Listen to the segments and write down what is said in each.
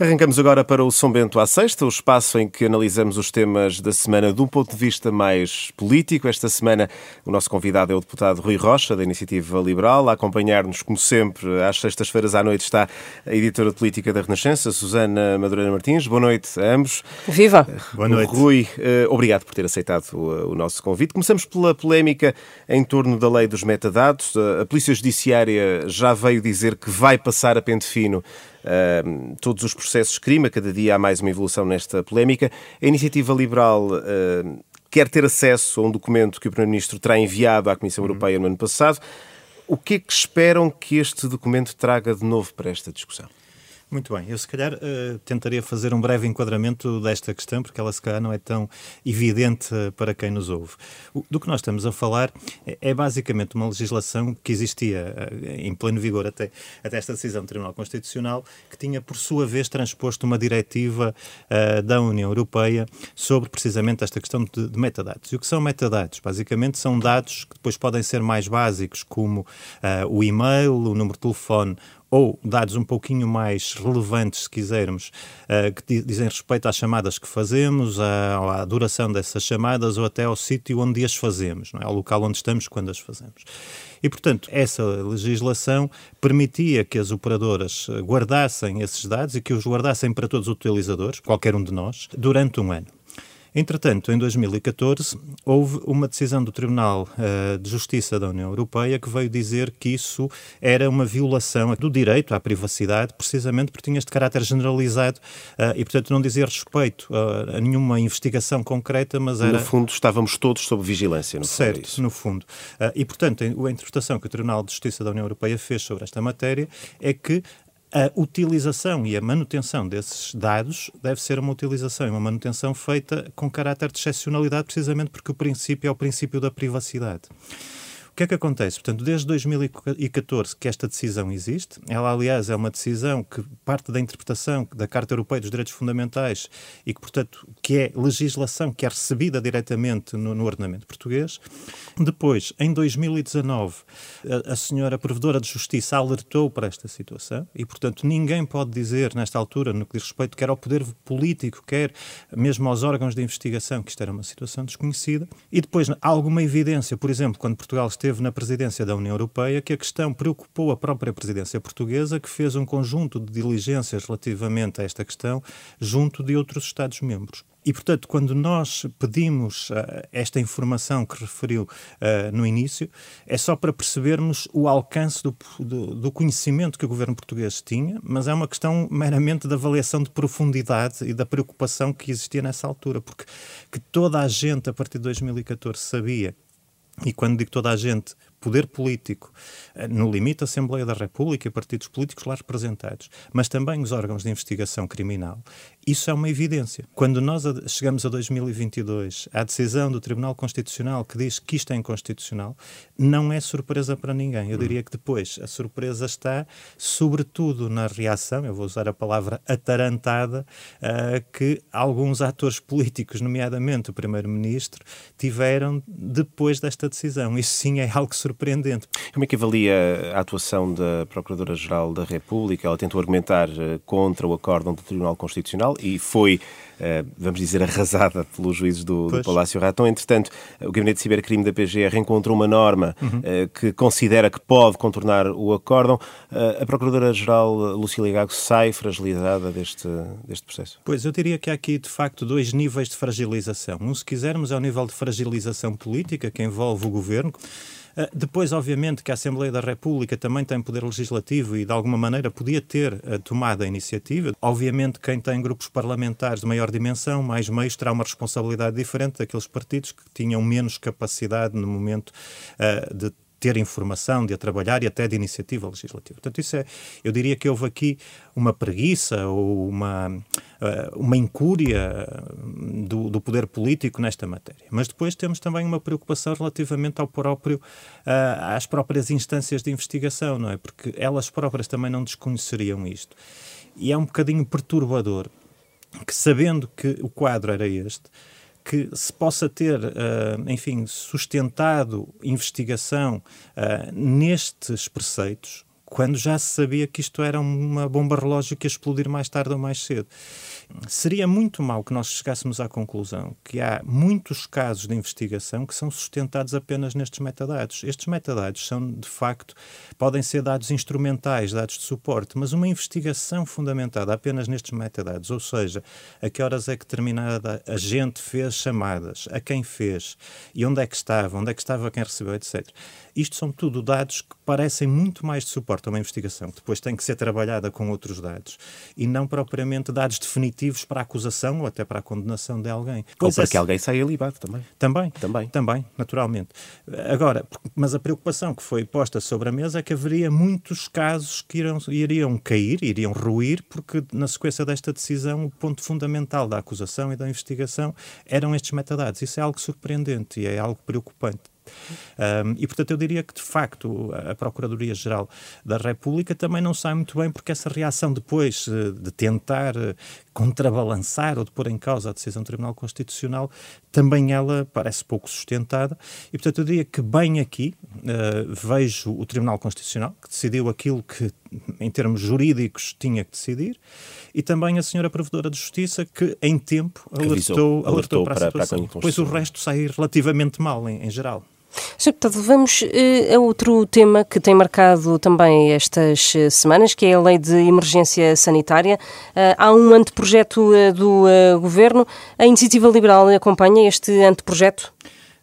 Arrancamos agora para o São Bento à Sexta, o espaço em que analisamos os temas da semana de um ponto de vista mais político. Esta semana o nosso convidado é o deputado Rui Rocha, da Iniciativa Liberal. A acompanhar-nos, como sempre, às sextas-feiras à noite está a editora de política da Renascença, Susana Madureira Martins. Boa noite a ambos. Viva! Boa noite. Rui, eh, obrigado por ter aceitado o, nosso convite. Começamos pela polémica em torno da lei dos metadados. A Polícia Judiciária já veio dizer que vai passar a pente fino uh, todos os processos de crime. A cada dia há mais uma evolução nesta polémica. A iniciativa liberal uh, quer ter acesso a um documento que o Primeiro-Ministro terá enviado à Comissão uhum. Europeia no ano passado. O que é que esperam que este documento traga de novo para esta discussão? Muito bem, eu se calhar uh, tentaria fazer um breve enquadramento desta questão, porque ela se calhar não é tão evidente uh, para quem nos ouve. O, do que nós estamos a falar é, é basicamente uma legislação que existia uh, em pleno vigor até, até esta decisão do Tribunal Constitucional, que tinha por sua vez transposto uma diretiva da União Europeia sobre precisamente esta questão de, de, metadados. E o que são metadados? Basicamente são dados que depois podem ser mais básicos, como o e-mail, o número de telefone ou dados um pouquinho mais relevantes, se quisermos, uh, que dizem respeito às chamadas que fazemos, à, à, duração dessas chamadas ou até ao sítio onde as fazemos, não é? ao local onde estamos quando as fazemos. E, portanto, essa legislação permitia que as operadoras guardassem esses dados e que os guardassem para todos os utilizadores, qualquer um de nós, durante um ano. Entretanto, em 2014, houve uma decisão do Tribunal uh, de Justiça da União Europeia que veio dizer que isso era uma violação do direito à privacidade, precisamente porque tinha este caráter generalizado uh, e, portanto, não dizia respeito a, a, nenhuma investigação concreta, mas era... No fundo, estávamos todos sob vigilância, no Certo, fundo, é no fundo. Uh, e, portanto, a interpretação que o Tribunal de Justiça da União Europeia fez sobre esta matéria é que a utilização e a manutenção desses dados deve ser uma utilização e uma manutenção feita com caráter de excepcionalidade, precisamente porque o princípio é o princípio da privacidade que é que acontece? Portanto, desde 2014 que esta decisão existe, ela, aliás, é uma decisão que parte da interpretação da Carta Europeia dos Direitos Fundamentais e que, portanto, que é legislação que é recebida diretamente no, no ordenamento português. Depois, em 2019, a, a senhora Provedora de Justiça alertou para esta situação e, portanto, ninguém pode dizer, nesta altura, no que diz respeito quer ao poder político, quer mesmo aos órgãos de investigação, que isto era uma situação desconhecida. E depois, alguma evidência, por exemplo, quando Portugal esteve esteve na presidência da União Europeia que a questão preocupou a própria presidência portuguesa, que fez um conjunto de diligências relativamente a esta questão junto de outros Estados-membros. E, portanto, quando nós pedimos uh, esta informação que referiu uh, no início, é só para percebermos o alcance do, do, do, conhecimento que o governo português tinha, mas é uma questão meramente de avaliação de profundidade e da preocupação que existia nessa altura, porque que toda a gente, a partir de 2014, sabia e quando digo toda a gente, poder político, eh, no limite a Assembleia da República e partidos políticos lá representados, mas também os órgãos de investigação criminal, isso é uma evidência. Quando nós chegamos a 2022, à decisão do Tribunal Constitucional que diz que isto é inconstitucional, não é surpresa para ninguém. Eu diria que depois a surpresa está, sobretudo, na reação, eu vou usar a palavra atarantada, uh, que alguns atores políticos, nomeadamente o Primeiro-Ministro, tiveram depois desta decisão. Isso sim é algo surpreendente. Como é que avalia a atuação da Procuradora-Geral da República? Ela tentou argumentar eh, contra o acórdão do Tribunal Constitucional e foi, eh, vamos dizer, arrasada pelos juízes do, do Palácio Ratão. Entretanto, o Gabinete de Cibercrime da PGR encontrou uma norma uhum. Eh, que considera que pode contornar o acórdão. A Procuradora-Geral Lucília Gago sai fragilizada deste, deste processo? Pois, eu diria que há aqui, de facto, dois níveis de fragilização. Um, se quisermos, é o nível de fragilização política, que envolve o governo. Ah, depois, obviamente, que a Assembleia da República também tem poder legislativo e, de alguma maneira, podia ter uh, tomado a iniciativa. Obviamente, quem tem grupos parlamentares de maior dimensão, mais meios, terá uma responsabilidade diferente daqueles partidos que tinham menos capacidade no momento uh, de ter informação, de a trabalhar e até de iniciativa legislativa. Portanto, isso é, eu diria que houve aqui uma preguiça ou uma, uh, uma incúria do, do, poder político nesta matéria. Mas depois temos também uma preocupação relativamente ao próprio, uh, às próprias instâncias de investigação, não é? Porque elas próprias também não desconheceriam isto. E é um bocadinho perturbador que, sabendo que o quadro era este, que se possa ter, uh, enfim, sustentado investigação uh, nestes preceitos, quando já se sabia que isto era uma bomba relógio que ia explodir mais tarde ou mais cedo. Seria muito mal que nós chegássemos à conclusão que há muitos casos de investigação que são sustentados apenas nestes metadados. Estes metadados são, de facto, podem ser dados instrumentais, dados de suporte, mas uma investigação fundamentada apenas nestes metadados, ou seja, a que horas é que determinada agente fez chamadas, a quem fez e onde é que estava, onde é que estava quem recebeu, etc. Isto são tudo dados que parecem muito mais de suporte a uma investigação, que depois tem que ser trabalhada com outros dados, e não propriamente dados definitivos para a acusação ou até para a condenação de alguém. Pois ou para é, que alguém saia libado também. Também, também, também, naturalmente. Agora, mas a preocupação que foi posta sobre a mesa é que haveria muitos casos que iriam, iriam cair, iriam ruir, porque na sequência desta decisão o ponto fundamental da acusação e da investigação eram estes metadados. Isso é algo surpreendente e é algo preocupante. Um, e, portanto, eu diria que, de facto, a Procuradoria-Geral da República também não sai muito bem, porque essa reação depois eh, de tentar eh, contrabalançar ou de pôr em causa a decisão do Tribunal Constitucional, também ela parece pouco sustentada. E, portanto, eu diria que, bem aqui, uh, vejo o Tribunal Constitucional, que decidiu aquilo que, em termos jurídicos, tinha que decidir, e também a senhora Provedora de Justiça, que, em tempo, alertou, alertou, alertou para, a situação. Para a Depois o resto sai relativamente mal, em, em geral. Sr. Deputado, vamos uh, a outro tema que tem marcado também estas uh, semanas, que é a Lei de Emergência Sanitária. Uh, há um anteprojeto do Governo. A Iniciativa Liberal acompanha este anteprojeto?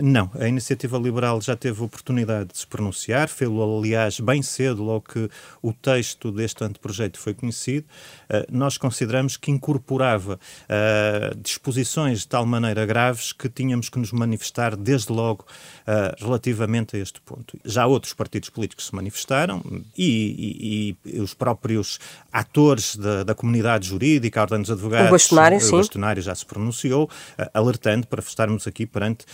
Não, a Iniciativa Liberal já teve oportunidade de se pronunciar, fê-lo, aliás, bem cedo, logo que o texto deste anteprojeto foi conhecido. Uh, nós consideramos que incorporava uh, disposições de tal maneira graves que tínhamos que nos manifestar desde logo uh, relativamente a este ponto. Já outros partidos políticos se manifestaram e, e, e os próprios atores da, da, comunidade jurídica, a Ordem dos Advogados, o bastonário, o bastonário já se pronunciou, alertando para estarmos aqui perante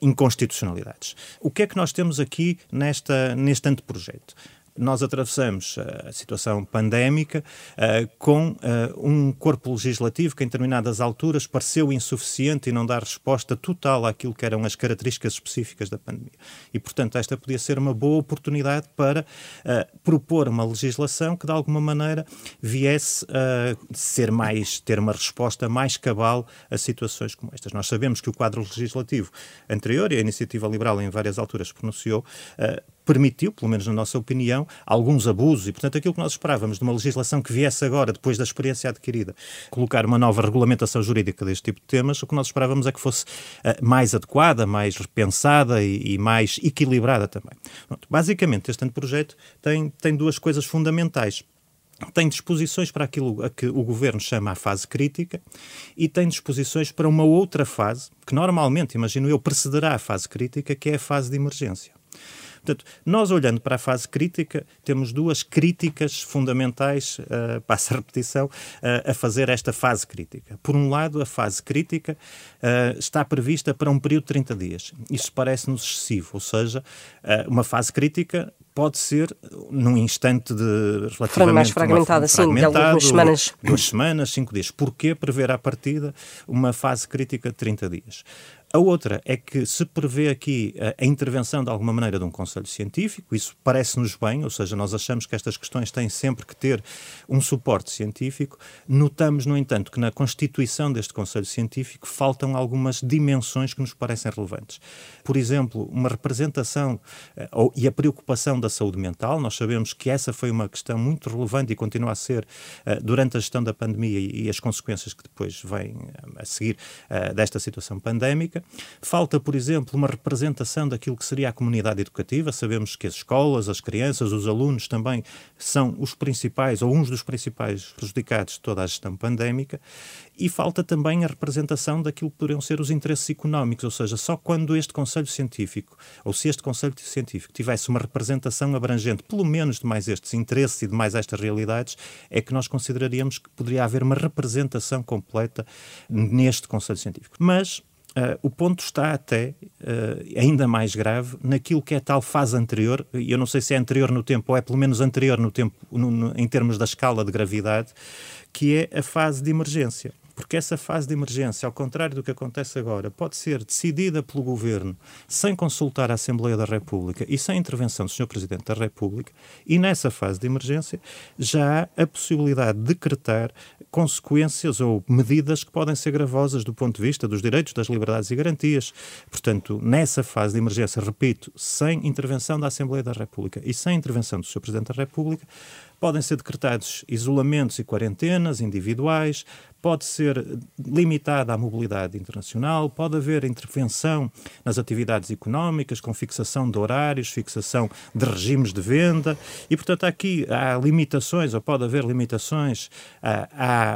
inconstitucionalidades. O que é que nós temos aqui nesta, neste anteprojeto? Nós atravessamos a situação pandémica uh, com uh, um corpo legislativo que, em determinadas alturas, pareceu insuficiente e não dá resposta total àquilo que eram as características específicas da pandemia. E, portanto, esta podia ser uma boa oportunidade para uh, propor uma legislação que, de alguma maneira, viesse a ser mais, ter uma resposta mais cabal a situações como estas. Nós sabemos que o quadro legislativo anterior, e a iniciativa liberal em várias alturas pronunciou, permitiu, pelo menos na nossa opinião, alguns abusos e, portanto, aquilo que nós esperávamos de uma legislação que viesse agora, depois da experiência adquirida, colocar uma nova regulamentação jurídica deste tipo de temas, o que nós esperávamos é que fosse uh, mais adequada, mais repensada e, e mais equilibrada também. Pronto, basicamente, este anteprojeto tem, tem duas coisas fundamentais tem disposições para aquilo a que o governo chama a fase crítica e tem disposições para uma outra fase, que normalmente, imagino eu, precederá a fase crítica, que é a fase de emergência. Portanto, nós olhando para a fase crítica, temos duas críticas fundamentais, uh, passa a repetição, uh, a fazer esta fase crítica. Por um lado, a fase crítica uh, está prevista para um período de 30 dias. Isso parece-nos excessivo, ou seja, uma fase crítica pode ser num instante de relativamente mais fragmentada, sim, de algumas semanas. Duas semanas, cinco dias. Porquê prever à partida uma fase crítica de 30 dias? A outra é que se prevê aqui a, a intervenção de alguma maneira de um Conselho Científico, isso parece-nos bem, ou seja, nós achamos que estas questões têm sempre que ter um suporte científico. Notamos, no entanto, que na constituição deste Conselho Científico faltam algumas dimensões que nos parecem relevantes. Por exemplo, uma representação uh, ou, e a preocupação da saúde mental. Nós sabemos que essa foi uma questão muito relevante e continua a ser uh, durante a gestão da pandemia e, as consequências que depois vêm a seguir desta situação pandémica. Falta, por exemplo, uma representação daquilo que seria a comunidade educativa. Sabemos que as escolas, as crianças, os alunos também são os principais ou uns dos principais prejudicados de toda a gestão pandémica. E falta também a representação daquilo que poderiam ser os interesses económicos, ou seja, só quando este Conselho Científico, ou se este Conselho Científico tivesse uma representação abrangente, pelo menos de mais estes interesses e de mais estas realidades, é que nós consideraríamos que poderia haver uma representação completa neste Conselho Científico. Mas Uh, o ponto está até uh, ainda mais grave naquilo que é tal fase anterior, e eu não sei se é anterior no tempo ou é pelo menos anterior no tempo, no, no, em termos da escala de gravidade, que é a fase de emergência. Porque essa fase de emergência, ao contrário do que acontece agora, pode ser decidida pelo Governo sem consultar a Assembleia da República e sem intervenção do Sr. Presidente da República, e nessa fase de emergência já há a possibilidade de decretar consequências ou medidas que podem ser gravosas do ponto de vista dos direitos, das liberdades e garantias. Portanto, nessa fase de emergência, repito, sem intervenção da Assembleia da República e sem intervenção do Sr. Presidente da República, podem ser decretados isolamentos e quarentenas individuais, pode ser limitada a mobilidade internacional, pode haver intervenção nas atividades económicas, com fixação de horários, fixação de regimes de venda, e, portanto, aqui há limitações, ou pode haver limitações a,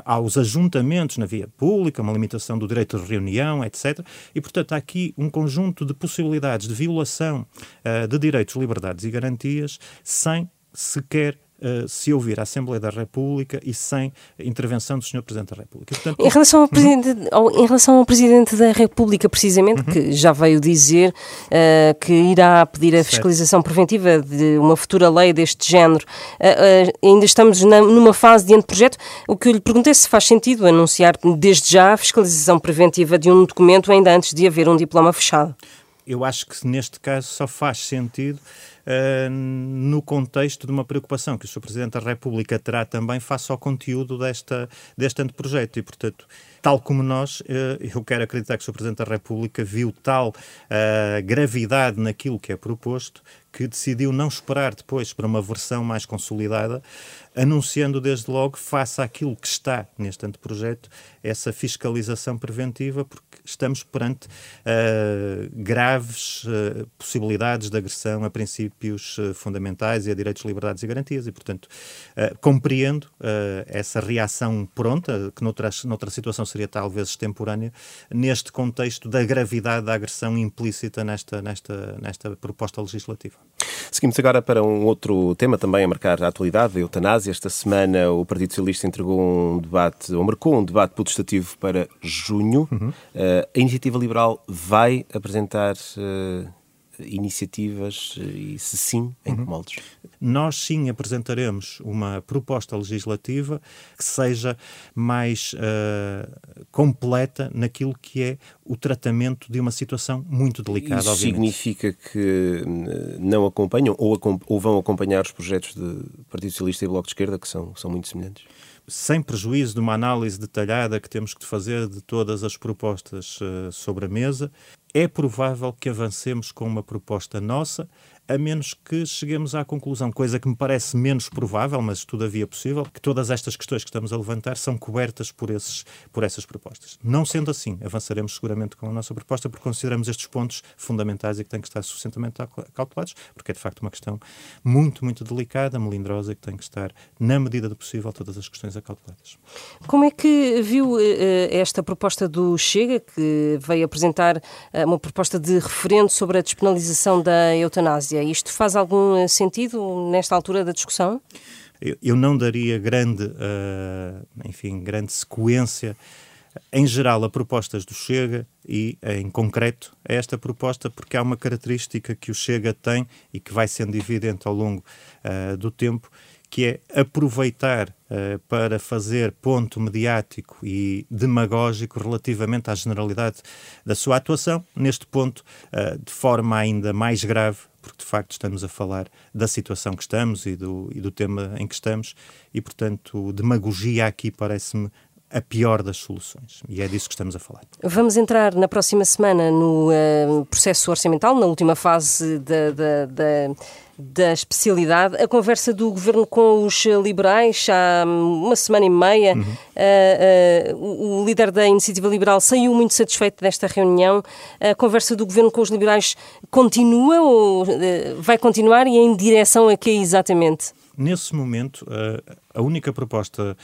a, aos ajuntamentos na via pública, uma limitação do direito de reunião, etc. E, portanto, há aqui um conjunto de possibilidades de violação uh, de direitos, liberdades e garantias sem sequer uh, se ouvir a Assembleia da República e sem intervenção do Sr. Presidente da República. Portanto, em, relação ao Presidente, ao, em relação ao Presidente da República, precisamente, uhum. que já veio dizer uh, que irá pedir a fiscalização certo. preventiva de uma futura lei deste género, uh, ainda estamos na, numa fase de anteprojeto. O que eu lhe perguntei é se faz sentido anunciar desde já a fiscalização preventiva de um documento ainda antes de haver um diploma fechado. Eu acho que neste caso só faz sentido uh, no contexto de uma preocupação que o Sr. Presidente da República terá também face ao conteúdo desta, deste anteprojeto e, portanto, tal como nós, uh, eu quero acreditar que o Sr. Presidente da República viu tal uh, gravidade naquilo que é proposto que decidiu não esperar depois para uma versão mais consolidada, anunciando desde logo, face àquilo que está neste anteprojeto, essa fiscalização preventiva, porque estamos perante uh, graves uh, possibilidades de agressão a princípios uh, fundamentais e a direitos, liberdades e garantias, e, portanto, compreendo essa reação pronta, que noutra, noutra situação seria talvez extemporânea, neste contexto da gravidade da agressão implícita nesta, nesta, nesta proposta legislativa. Seguimos agora para um outro tema também a marcar a atualidade, a eutanásia. Esta semana o Partido Socialista entregou um debate, ou marcou um debate putestativo para junho. Uhum. Uh, a Iniciativa Liberal vai apresentar uh, iniciativas e, se sim, em que uhum. moldes? Nós sim apresentaremos uma proposta legislativa que seja mais uh, completa naquilo que é o tratamento de uma situação muito delicada. Isso obviamente. significa que não acompanham ou, ou vão acompanhar os projetos de Partido Socialista e Bloco de Esquerda, que são, são muito semelhantes? sem prejuízo de uma análise detalhada que temos que fazer de todas as propostas uh, sobre a mesa, é provável que avancemos com uma proposta nossa, a menos que cheguemos à conclusão, coisa que me parece menos provável, mas todavia possível, que todas estas questões que estamos a levantar são cobertas por, esses, por essas propostas. Não sendo assim, avançaremos seguramente com a nossa proposta, porque consideramos estes pontos fundamentais e que têm que estar suficientemente calculados, porque é de facto uma questão muito, muito delicada, melindrosa, e que tem que estar, na medida do possível, todas as questões acalculadas. Como é que viu uh, esta proposta do Chega, que veio apresentar uh, uma proposta de referendo sobre a despenalização da eutanásia? Isto faz algum eh, sentido nesta altura da discussão? Eu, eu não daria grande, uh, enfim, grande sequência em geral, a propostas do Chega e, em concreto, a esta proposta, porque há uma característica que o Chega tem e que vai sendo evidente ao longo uh, do tempo, que é aproveitar uh, para fazer ponto mediático e demagógico relativamente à generalidade da sua atuação, neste ponto, uh, de forma ainda mais grave, porque de facto estamos a falar da situação que estamos e do, e do tema em que estamos, e portanto, demagogia aqui parece-me a pior das soluções. E é disso que estamos a falar. Vamos entrar na próxima semana no uh, processo orçamental, na última fase da, da, da da especialidade. A conversa do governo com os liberais há uma semana e meia. Uhum. Uh, uh, o líder da Iniciativa Liberal saiu muito satisfeito desta reunião. A conversa do governo com os liberais continua ou vai continuar e em direção a quê exatamente? Nesse momento, a única proposta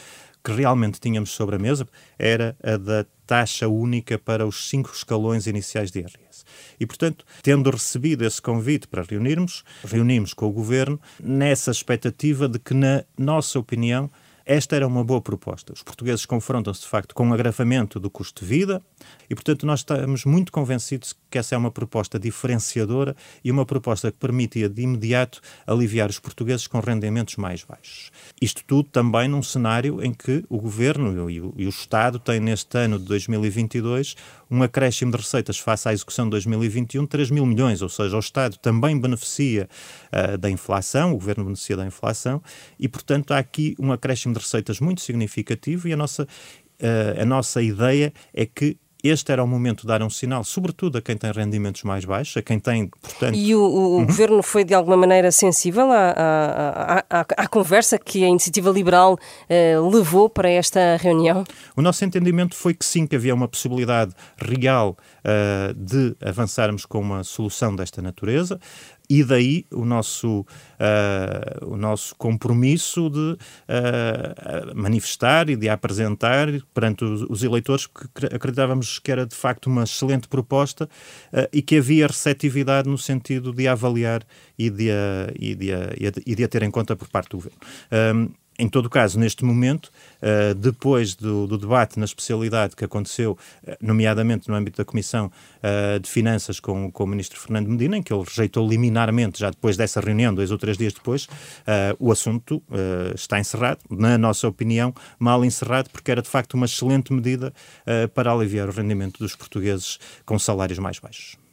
que realmente tínhamos sobre a mesa era a da taxa única para os cinco escalões iniciais de IRS. E, portanto, tendo recebido esse convite para reunirmos, reunimos com o Governo nessa expectativa de que, na nossa opinião, esta era uma boa proposta. Os portugueses confrontam-se, de facto, com um agravamento do custo de vida e, portanto, nós estamos muito convencidos que essa é uma proposta diferenciadora e uma proposta que permitia de imediato aliviar os portugueses com rendimentos mais baixos. Isto tudo também num cenário em que o Governo e o, Estado têm neste ano de 2022 um acréscimo de receitas face à execução de 2021 de 3 mil milhões, ou seja, o Estado também beneficia uh, da inflação, o Governo beneficia da inflação e, portanto, há aqui um acréscimo de receitas muito significativo e a nossa, uh, a nossa ideia é que este era o momento de dar um sinal, sobretudo a quem tem rendimentos mais baixos, a quem tem, portanto... E o, o uhum. Governo foi, de alguma maneira, sensível à, à, à, à conversa que a Iniciativa Liberal eh, levou para esta reunião? O nosso entendimento foi que sim, que havia uma possibilidade real uh, de avançarmos com uma solução desta natureza e daí o nosso, uh, o nosso compromisso de uh, manifestar e de apresentar perante os, os, eleitores que acreditávamos que era de facto uma excelente proposta uh, e que havia receptividade no sentido de avaliar e de, a, e, de a, e de a ter em conta por parte do governo. Em todo caso, neste momento, uh, depois do, do, debate na especialidade que aconteceu, uh, nomeadamente no âmbito da Comissão uh, de Finanças com, com, o Ministro Fernando Medina, em que ele rejeitou liminarmente, já depois dessa reunião, dois ou três dias depois, o assunto está encerrado, na nossa opinião, mal encerrado, porque era de facto uma excelente medida para aliviar o rendimento dos portugueses com salários mais baixos.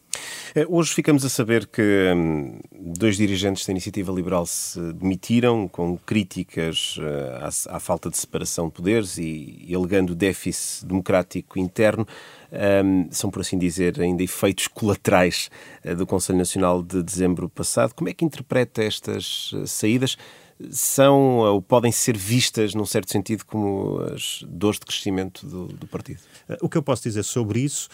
Eh, hoje ficamos a saber que hum, dois dirigentes da Iniciativa Liberal se demitiram com críticas uh, à, falta de separação de poderes e, alegando déficit democrático interno. Um, são, por assim dizer, ainda efeitos colaterais uh, do Conselho Nacional de dezembro passado. Como é que interpreta estas saídas? São ou podem ser vistas, num certo sentido, como as dores de crescimento do, do partido? O que eu posso dizer sobre isso,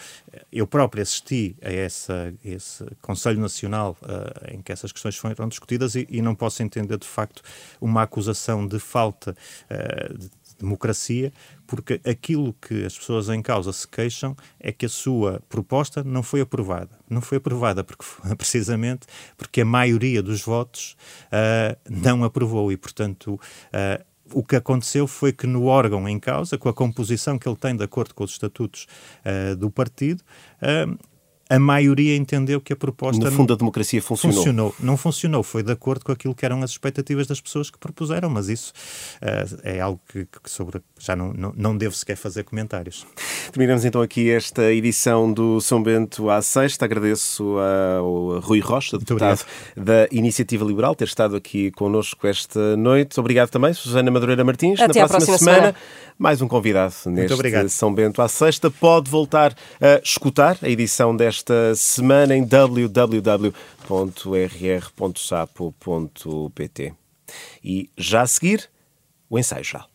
eu próprio assisti a, essa, esse Conselho Nacional uh, em que essas questões foram discutidas e, e, não posso entender, de facto, uma acusação de falta uh, de democracia, porque aquilo que as pessoas em causa se queixam é que a sua proposta não foi aprovada. Não foi aprovada porque, precisamente porque a maioria dos votos uh, não aprovou e, portanto, uh, o que aconteceu foi que no órgão em causa, com a composição que ele tem de acordo com os estatutos uh, do partido, uh, a maioria entendeu que a proposta. No fundo, a democracia funcionou. funcionou. Não funcionou, foi de acordo com aquilo que eram as expectativas das pessoas que propuseram, mas isso uh, é algo que, que, sobre já não, não, não devo sequer fazer comentários. Terminamos então aqui esta edição do São Bento à Sexta. Agradeço ao Rui Rocha, deputado da Iniciativa Liberal, ter estado aqui connosco esta noite. Obrigado também, Susana Madureira Martins. Até Na próxima, próxima semana, semana, mais um convidado neste São Bento à Sexta. Pode voltar a escutar a edição desta esta semana em www.rr.sapo.pt. E já a seguir, o ensaio já.